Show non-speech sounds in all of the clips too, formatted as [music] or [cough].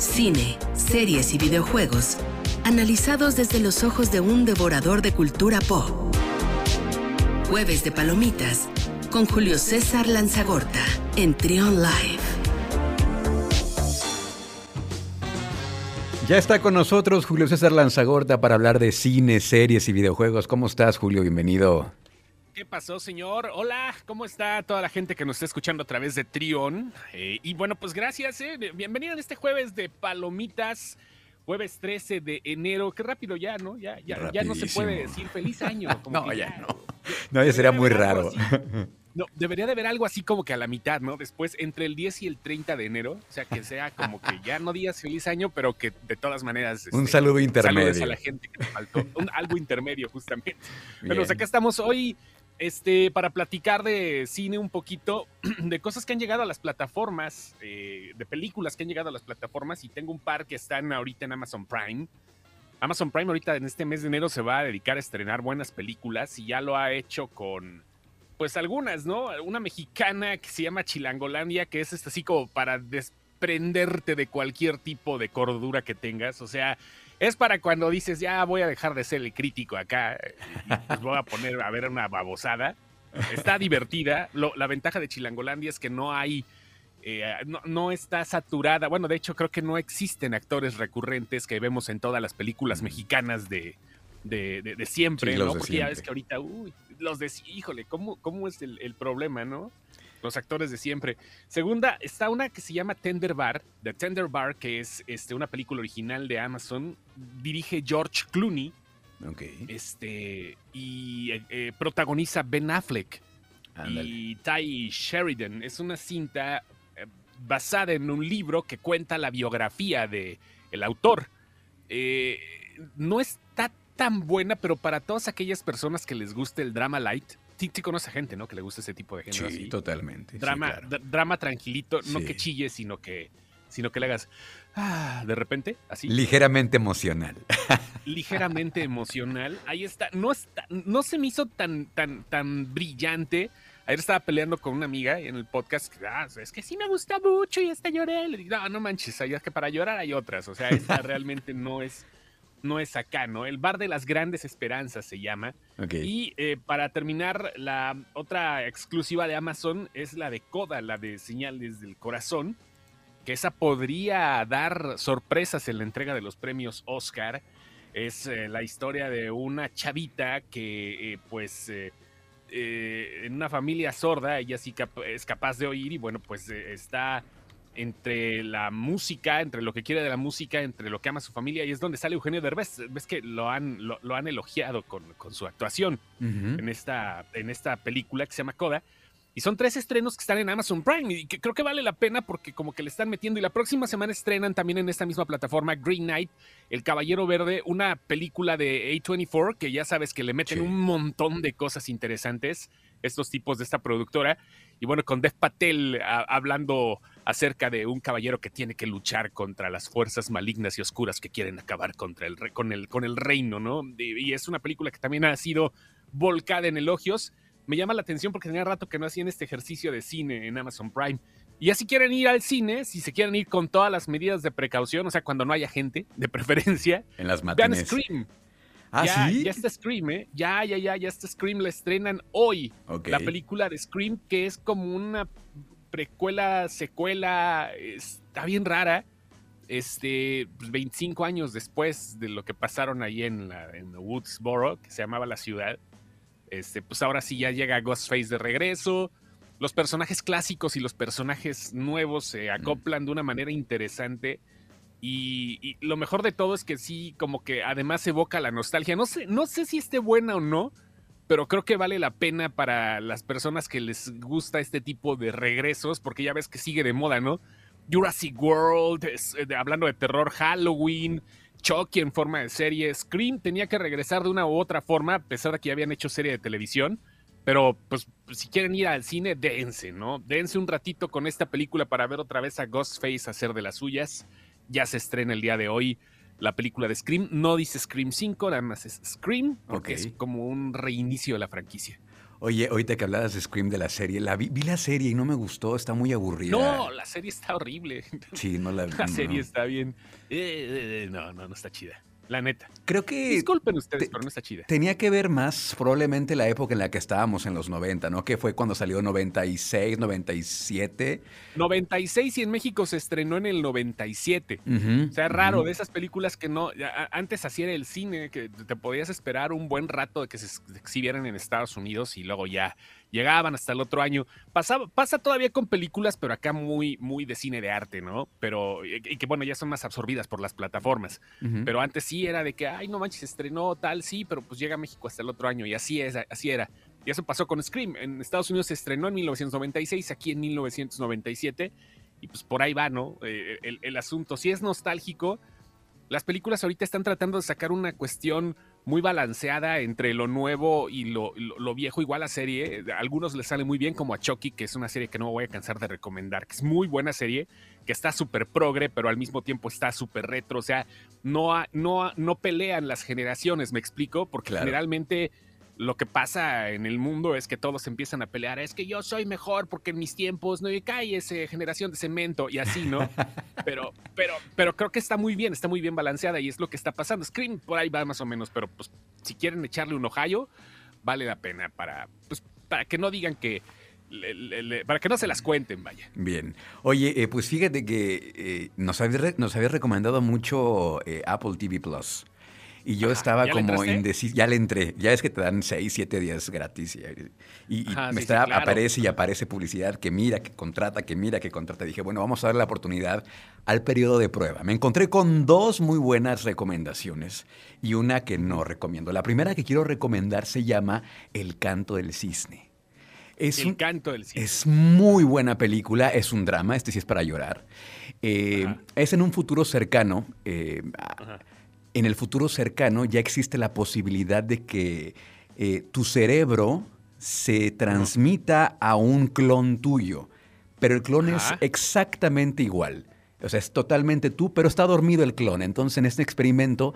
cine, series y videojuegos, analizados desde los ojos de un devorador de cultura pop. Jueves de Palomitas con Julio César Lanzagorta en Trion Live. Ya está con nosotros Julio César Lanzagorta para hablar de cine, series y videojuegos. ¿Cómo estás, Julio? Bienvenido. ¿Qué pasó, señor? Hola, ¿cómo está toda la gente que nos está escuchando a través de Trion? Eh, y bueno, pues gracias, eh. Bienvenido en este jueves de Palomitas, jueves 13 de enero. Qué rápido ya, ¿no? Ya, ya, ya no se puede decir feliz año. [laughs] no, ya, no. No, ya sería muy raro. No, debería de haber algo así como que a la mitad, ¿no? Después, entre el 10 y el 30 de enero, o sea, que sea como que ya no digas feliz año, pero que de todas maneras... un este, saludo intermedio. a la gente que te faltó. algo intermedio, justamente. [laughs] Pero acá estamos hoy este, para platicar de cine un poquito, [clears throat] de cosas que han llegado a las plataformas, eh, de películas que han llegado a las plataformas, y tengo un par que están ahorita en Amazon Prime. Amazon Prime ahorita en este mes de enero se va a dedicar a estrenar buenas películas y ya lo ha hecho con, pues algunas, ¿no? Una mexicana que se llama Chilangolandia, que es así como para desprenderte de cualquier tipo de cordura que tengas, o sea, es para cuando dices, ya voy a dejar de ser el crítico acá y pues voy a poner a ver una babosada. Está divertida. la ventaja de Chilangolandia es que no hay, eh, no, está saturada. Bueno, de hecho creo que no existen actores recurrentes que vemos en todas las películas mexicanas de, de, siempre, ¿no? Porque ya ves que ahorita, uy, los de, híjole, ¿cómo, cómo es el, el problema, no? Los actores de siempre. Segunda, está una que se llama Tender Bar, The Tender Bar, que es este, una película original de Amazon. Dirige George Clooney. Este, y eh, eh, protagoniza Ben Affleck y Ty Sheridan. Es una cinta eh, basada en un libro que cuenta la biografía de el autor. no está tan buena, pero para todas aquellas personas que les guste el drama light, sí, sí conoce gente, ¿no? Que le gusta ese tipo de género. Sí, totalmente. Drama, drama tranquilito, no que chilles, sino que, sino que le hagas ah, de repente, así. Ligeramente emocional. [laughs] Ligeramente emocional. Ahí está. No, está, no se me hizo tan, tan, tan brillante. Ayer estaba peleando con una amiga en el podcast. Ah, es que sí me gusta mucho y hasta lloré. Le digo, no, no manches, es que para llorar hay otras. O sea, esta [laughs] realmente no es no es acá, ¿no? El Bar de las Grandes Esperanzas se llama. Y eh, para terminar, la otra exclusiva de Amazon es la de Coda, la de Señales del Corazón, que esa podría dar sorpresas en la entrega de los premios Oscar. Es eh, la historia de una chavita que, eh, pues, en una familia sorda, ella sí es capaz de oír y, bueno, pues está entre la música, entre lo que quiere de la música, entre lo que ama su familia, y es donde sale Eugenio Derbez. Ves que lo han, lo, han elogiado con, su actuación en, esta, en esta película que se llama Coda. Y son tres estrenos que están en Amazon Prime y que creo que vale la pena porque como que le están metiendo. Y la próxima semana estrenan también en esta misma plataforma Green Knight, El Caballero Verde, una película de A24 que ya sabes que le meten un montón de cosas interesantes estos tipos de esta productora. Y bueno, con Dev Patel hablando acerca de un caballero que tiene que luchar contra las fuerzas malignas y oscuras que quieren acabar contra el, con, el, con el reino, ¿no? Y, es una película que también ha sido volcada en elogios. Me llama la atención porque tenía rato que no hacían este ejercicio de cine en Amazon Prime. Y así quieren ir al cine, si se quieren ir con todas las medidas de precaución, o sea, cuando no haya gente, de preferencia. En las Vean Scream. ¿Ah, ya, sí? Ya está Scream, ¿eh? Ya, ya, ya, ya está Scream. La estrenan hoy. La película de Scream, que es como una precuela, secuela, está bien rara. Este, 25 pues, años después de lo que pasaron ahí en, la, en Woodsboro, que se llamaba la ciudad, este, pues ahora sí ya llega Ghostface de regreso. Los personajes clásicos y los personajes nuevos se acoplan de una manera interesante. Y, lo mejor de todo es que sí, como que además evoca la nostalgia. No sé, no sé si esté buena o no, pero creo que vale la pena para las personas que les gusta este tipo de regresos, porque ya ves que sigue de moda, ¿no? Jurassic World, eh, hablando de terror, Halloween, Chucky en forma de serie, Scream tenía que regresar de una u otra forma, a pesar de que ya habían hecho serie de televisión. Pero, pues, si quieren ir al cine, dense, ¿no? Dense un ratito con esta película para ver otra vez a Ghostface hacer de las suyas. Ya se estrena el día de hoy la película de Scream. No dice Scream 5, nada más es Scream, porque es como un reinicio de la franquicia. Oye, ahorita que hablabas de Scream de la serie, la vi, vi la serie y no me gustó, está muy aburrida. No, la serie está horrible. Sí, no la [laughs] vi. La no. serie está bien. Eh, eh, no, no, no está chida. La neta. Creo que Disculpen ustedes, te- pero no está chida. tenía que ver más probablemente la época en la que estábamos en los 90, ¿no? Que fue cuando salió 96, 97. 96 y en México se estrenó en el 97. Ujú, O sea, es raro, de esas películas que no. ya, antes así era el cine, que te podías esperar un buen rato de que se ex- exhibieran en Estados Unidos y luego ya llegaban hasta el otro año. Pasaba, pasa todavía con películas, pero acá muy, muy de cine de arte, ¿no? Pero, y, y que bueno, ya son más absorbidas por las plataformas. Pero antes sí era de que, ay, no manches, se estrenó tal, sí, pero pues llega a México hasta el otro año. Y así es, así era. Y eso pasó con Scream. En Estados Unidos se estrenó en 1996, aquí en 1997. Y pues por ahí va, ¿no? Eh, el, el asunto. Si es nostálgico, las películas ahorita están tratando de sacar una cuestión muy balanceada entre lo nuevo y lo, lo- lo viejo. Igual la serie, a algunos les sale muy bien, como a Chucky, que es una serie que no me voy a cansar de recomendar, que es muy buena serie, que está súper progre, pero al mismo tiempo está súper retro. O sea, no, no, no pelean las generaciones, me explico, porque Claro. generalmente lo que pasa en el mundo es que todos empiezan a pelear. Es que yo soy mejor porque en mis tiempos no hay esa generación de cemento y así, ¿no? [laughs] pero, pero, pero creo que está muy bien, está muy bien balanceada y es lo que está pasando. Scream por ahí va más o menos, pero pues si quieren echarle un ojallo, vale la pena para, pues, para que no digan que, le- le- le- para que no se las cuenten, vaya. Bien. Oye, eh, pues fíjate que eh, nos, habías re- nos habías recomendado mucho eh, Apple TV Plus. Y yo Ajá, estaba ¿ya le como indeciso. Ya le entré. Ya es que te dan 6, 7 días gratis. Y, y- y Ajá, me sí, sí, está, claro. aparece y aparece publicidad que mira, que contrata, que mira, que contrata. Dije, bueno, vamos a darle la oportunidad al periodo de prueba. Me encontré con dos muy buenas recomendaciones y una que no recomiendo. La primera que quiero recomendar se llama El canto del cisne. Es El un- canto del cine. es muy buena película, es un drama, este sí es para llorar. Eh, es en un futuro cercano. eh. En el futuro cercano ya existe la posibilidad de que eh, tu cerebro se transmita a un clon tuyo, pero el clon Ajá. es exactamente igual. O sea, es totalmente tú, pero está dormido el clon. Entonces, en este experimento,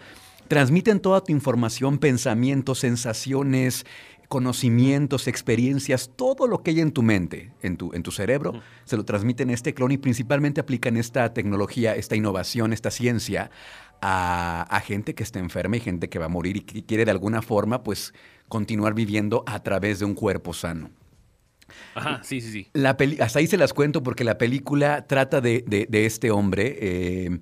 transmiten toda tu información, pensamientos, sensaciones, conocimientos, experiencias, todo lo que hay en tu mente, en tu, en tu cerebro, se lo transmiten a este clon y principalmente aplican esta tecnología, esta innovación, esta ciencia a, a gente que está enferma y gente que va a morir y que quiere de alguna forma pues continuar viviendo a través de un cuerpo sano. Ajá, sí, sí, sí. La peli- hasta ahí se las cuento porque la película trata de, de- de este hombre. eh,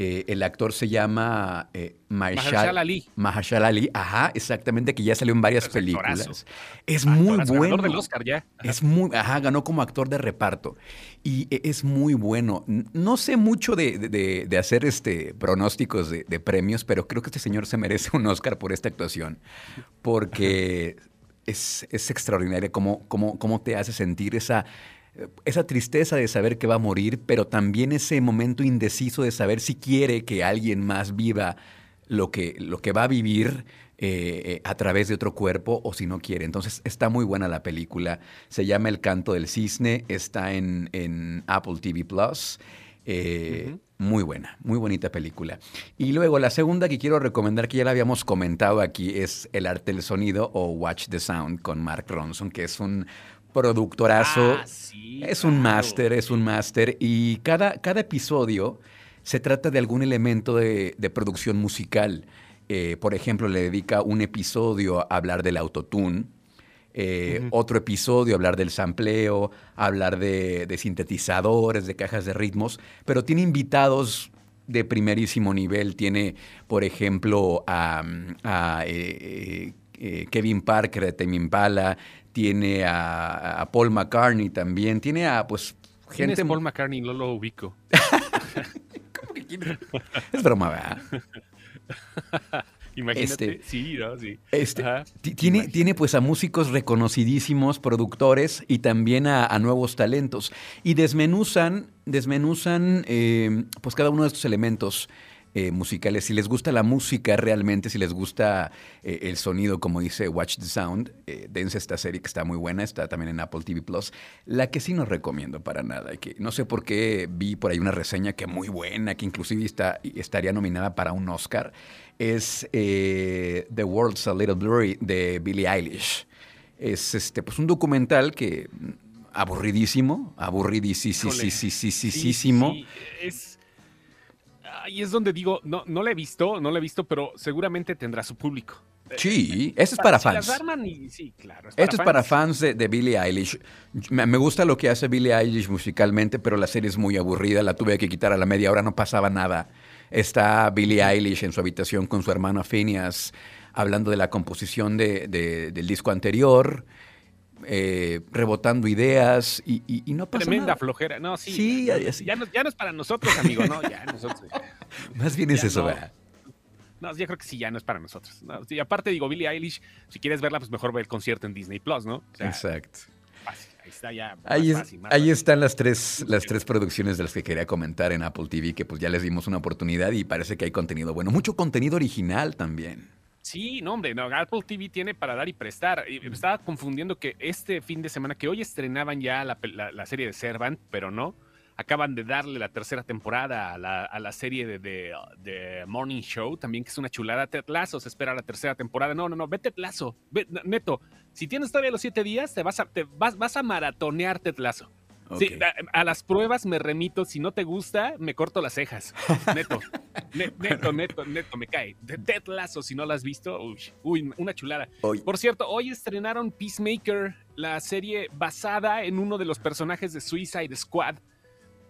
eh, el actor se llama eh, Mahershala Ali. Mahershala Ali, ajá, exactamente, que ya salió en varias actorazo. películas. Es muy bueno. ganador del Oscar ya. Ajá. Es muy, ajá, ganó como actor de reparto. Y e- es muy bueno. No sé mucho de, de- de- de hacer este pronósticos de, de premios, pero creo que este señor se merece un Oscar por esta actuación. Porque [laughs] es, es extraordinario cómo, cómo, cómo te hace sentir esa, esa tristeza de saber que va a morir, pero también ese momento indeciso de saber si quiere que alguien más viva lo que, lo que va a vivir eh, eh, a través de otro cuerpo o si no quiere. Entonces está muy buena la película. Se llama El canto del cisne, está en, en Apple TV Plus. Eh. Muy buena, muy bonita película. Y luego la segunda que quiero recomendar, que ya la habíamos comentado aquí, es El arte del sonido o Watch the Sound con Mark Ronson, que es un productorazo. Ah, sí, es un claro. máster, es un máster. Y cada, cada episodio se trata de algún elemento de, de producción musical. Eh, por ejemplo, le dedica un episodio a hablar del autotune. eh. Otro episodio a hablar del sampleo, a hablar de, de sintetizadores, de cajas de ritmos, pero tiene invitados de primerísimo nivel. Tiene, por ejemplo, a, a, eh, eh, Kevin Parker de Tame Impala, tiene a, a Paul McCartney también, tiene a pues ¿Quién gente... es Paul McCartney? No lo ubico. [laughs] Es broma, ¿verdad? [laughs] Imagínate. Este- sí, ¿no? Sí. Este, tiene, Imagínate. tiene pues a músicos reconocidísimos, productores y también a, a nuevos talentos. Y desmenuzan, desmenuzan eh, pues cada uno de estos elementos eh, musicales. Si les gusta la música realmente, si les gusta eh, el sonido, como dice Watch the Sound, eh, dense esta serie que está muy buena, está también en Apple TV Plus. La que sí no recomiendo para nada, que no sé por qué vi por ahí una reseña que muy buena, que inclusive está, estaría nominada para un Oscar, es eh, The World's a Little Blurry de Billie Eilish. Es este, pues un documental que mm, aburridísimo, aburridísimo. Sí, es. Ahí es donde digo, no, no la he visto, no la he visto, pero seguramente tendrá su público. Sí, este es para, fans. sí, claro. Esto es para fans de, Billie Eilish. Me, me, gusta lo que hace Billie Eilish musicalmente, pero la serie es muy aburrida. La tuve que quitar a la media hora, no pasaba nada. Está Billie Eilish en su habitación con su hermano Phineas hablando de la composición de, del disco anterior. Eh, rebotando ideas y, no pasa Tremenda nada. flojera. No, sí. sí ya, ya, no, ya, no, es para nosotros, amigo, ¿no? Ya nosotros. [laughs] Más bien es eso, ¿verdad? No, yo creo que sí, ya no es para nosotros. No, y aparte, digo, Billie Eilish, si quieres verla, pues mejor ver el concierto en Disney Plus, ¿no? O sea, Exacto. Fácil, ahí está ya. Ahí, fácil, ahí están las tres, las tres producciones de las que quería comentar en Apple TV, que pues ya les dimos una oportunidad y parece que hay contenido bueno. Mucho contenido original también. Sí, no, hombre, no, Apple TV tiene para dar y prestar. Me estaba confundiendo que este fin de semana, que hoy estrenaban ya la, la, la serie de Servant, pero no acaban de darle la tercera temporada a la, a la serie de, de, de, Morning Show, también que es una chulada. Ted Lasso se espera la tercera temporada. No, no, no, ve Ted Lasso. Ve, neto, si tienes todavía los siete días, te vas a, te vas, vas a maratonear Ted Lasso. Okay. Sí, a, a, las pruebas me remito. Si no te gusta, me corto las cejas. [laughs] Neto, ne, neto, neto, neto, me cae. De Ted Lasso, si no la has visto, uy, uy una chulada. Hoy. Por cierto, hoy estrenaron Peacemaker, la serie basada en uno de los personajes de Suicide Squad.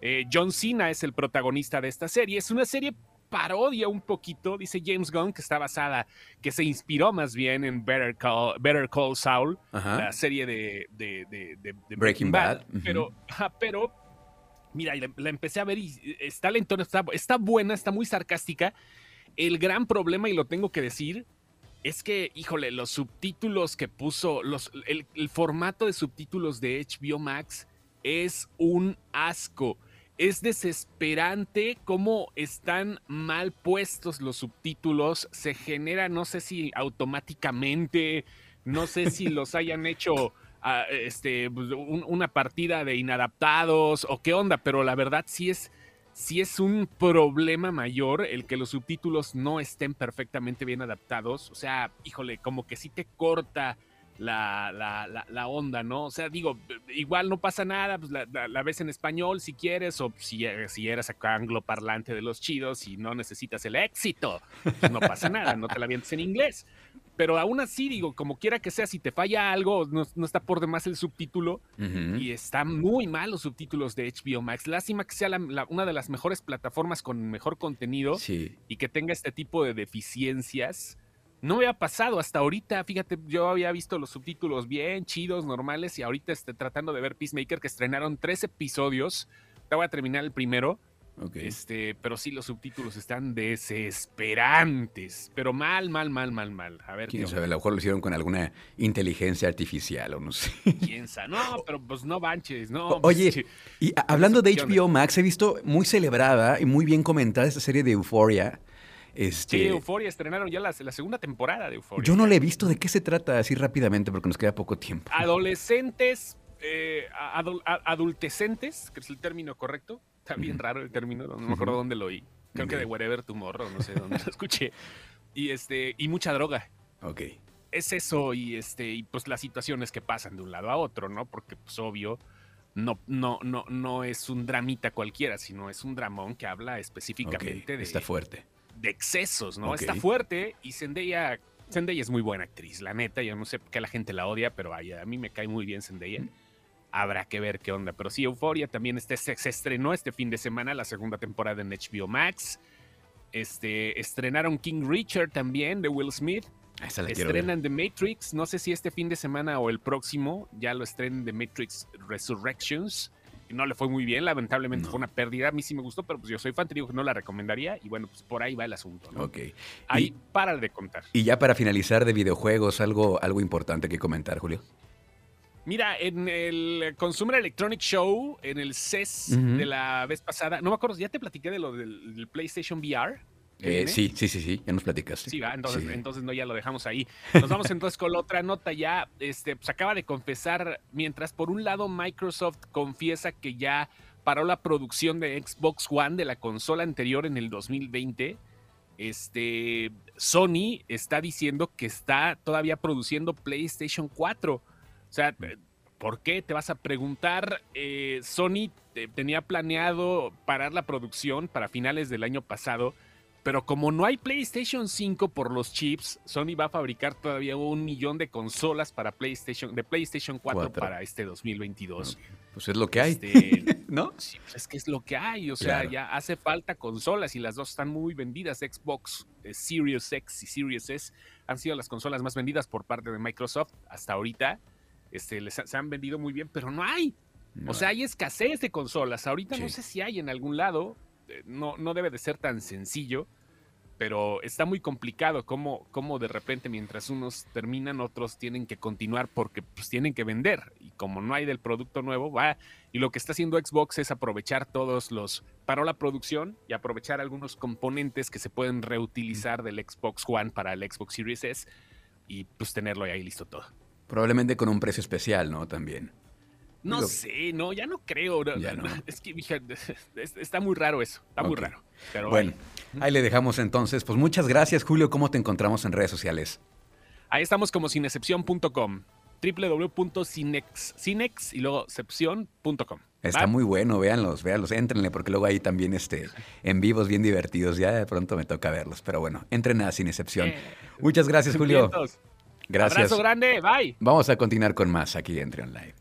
Eh, John Cena es el protagonista de esta serie. Es una serie parodia un poquito, dice James Gunn, que está basada, que se inspiró más bien en Better Call, Better Call Saul, Ajá. la serie de, de, de, de Breaking, Bad. Bad. Uh -huh. Pero, pero, mira, la, la, empecé a ver y está lentona, está, está buena, está muy sarcástica. El gran problema, y lo tengo que decir, es que, híjole, los subtítulos que puso, los, el, el formato de subtítulos de HBO Max es un asco es desesperante cómo están mal puestos los subtítulos. Se genera, no sé si automáticamente, no sé si los hayan hecho uh, este, un, una partida de inadaptados o qué onda, pero la verdad sí es, sí es un problema mayor el que los subtítulos no estén perfectamente bien adaptados. O sea, híjole, como que sí te corta la, la, la, la, onda, ¿no? O sea, digo, igual no pasa nada, pues la, la ves en español si quieres, o si, si eres acá angloparlante de los chidos y no necesitas el éxito, pues no pasa nada, no te la vientes en inglés. Pero aún así, digo, como quiera que sea, si te falla algo, no, no está por demás el subtítulo. Uh -huh. Y está muy mal los subtítulos de HBO Max. Lástima que sea una de las mejores plataformas con mejor contenido sí. y que tenga este tipo de deficiencias no me ha pasado hasta ahorita. Fíjate, yo había visto los subtítulos bien chidos, normales, y ahorita estoy tratando de ver Peacemaker, que estrenaron tres episodios. Te voy a terminar el primero. Okay. Este, pero sí, los subtítulos están desesperantes. Pero mal, mal, mal, mal, mal. A ver. ¿Quién sabe? A lo mejor lo hicieron con alguna inteligencia artificial o no sé. ¿Quién sabe? No, [laughs] pero pues no manches, no. O, oye, pues, y hablando de HBO Max, he visto muy celebrada y muy bien comentada esta serie de Euphoria. Este... Sí, Euforia estrenaron ya la, la, segunda temporada de Euforia. Yo no la he visto. ¿De qué se trata así rápidamente? Porque nos queda poco tiempo. Adolescentes, eh, adul adultecentes, que es el término correcto. Está bien uh -huh. raro el término, no me acuerdo uh -huh. dónde lo oí. Creo que de Wherever Tomorrow, no sé dónde lo escuché. Y, este, y mucha droga. Ok. Es eso y, este, y pues las situaciones que pasan de un lado a otro, ¿no? Porque, pues obvio, no, no, no, no es un dramita cualquiera, sino es un dramón que habla específicamente okay. de... Está fuerte de excesos, ¿no? Okay. Está fuerte y Zendaya, Zendaya es muy buena actriz, la neta, yo no sé por qué la gente la odia, pero ay, a mí me cae muy bien Zendaya. Habrá que ver qué onda, pero sí, Euforia también este, se, se, estrenó este fin de semana la segunda temporada en HBO Max. Este, estrenaron King Richard también de Will Smith. Esa la estrenan The Matrix, no sé si este fin de semana o el próximo, ya lo estrenan The Matrix Resurrections no le fue muy bien, lamentablemente no. fue una pérdida. A mí sí me gustó, pero pues yo soy fan, te digo que no la recomendaría. Y bueno, pues por ahí va el asunto, ¿no? Ok. Ahí y, para de contar. Y ya para finalizar de videojuegos, algo, algo importante que comentar, Julio. Mira, en el Consumer Electronic Show, en el CES uh -huh. de la vez pasada, no me acuerdo, ya te platiqué de lo del, del PlayStation VR. Eh, sí, sí, sí, sí, ya nos platicaste. Sí, va, entonces, sí. entonces no, ya lo dejamos ahí. Nos vamos entonces con la otra nota ya, este, pues acaba de confesar, mientras por un lado Microsoft confiesa que ya paró la producción de Xbox One de la consola anterior en el 2020, este, Sony está diciendo que está todavía produciendo PlayStation 4. O sea, ¿por qué? Te vas a preguntar. Eh, Sony tenía planeado parar la producción para finales del año pasado pero como no hay PlayStation 5 por los chips, Sony va a fabricar todavía un millón de consolas para PlayStation, de PlayStation 4, para este 2022. Pues es lo que hay, este, [laughs] ¿no? Sí, pues es que es lo que hay, o sea, ya hace falta consolas y las dos están muy vendidas. Xbox eh, Series X y Series S han sido las consolas más vendidas por parte de Microsoft hasta ahorita. Este, les, se han vendido muy bien, pero no hay. o sea, hay escasez de consolas. Ahorita no sé si hay en algún lado. Eh, no, no debe de ser tan sencillo pero está muy complicado cómo, cómo, de repente mientras unos terminan, otros tienen que continuar porque pues tienen que vender y como no hay del producto nuevo, va y lo que está haciendo Xbox es aprovechar todos los, paró la producción y aprovechar algunos componentes que se pueden reutilizar del Xbox One para el Xbox Series S y pues tenerlo ahí listo todo. Probablemente con un precio especial, ¿no? También. No sé, no, ya no creo. Es que está muy raro eso, está muy raro. Pero bueno, ahí le dejamos entonces. Pues muchas gracias, Julio. ¿Cómo te encontramos en redes sociales? Ahí estamos como cinecepción.com www.cinex y luego cepción.com. Está muy bueno, véanlos, véanlos, éntrenle, porque luego hay también este, en vivos bien divertidos. Ya de pronto me toca verlos, pero bueno, entren a Sin Excepción. Eh, Muchas gracias, Julio. Gracias. Abrazo grande, bye. Vamos a continuar con más aquí Entre Online.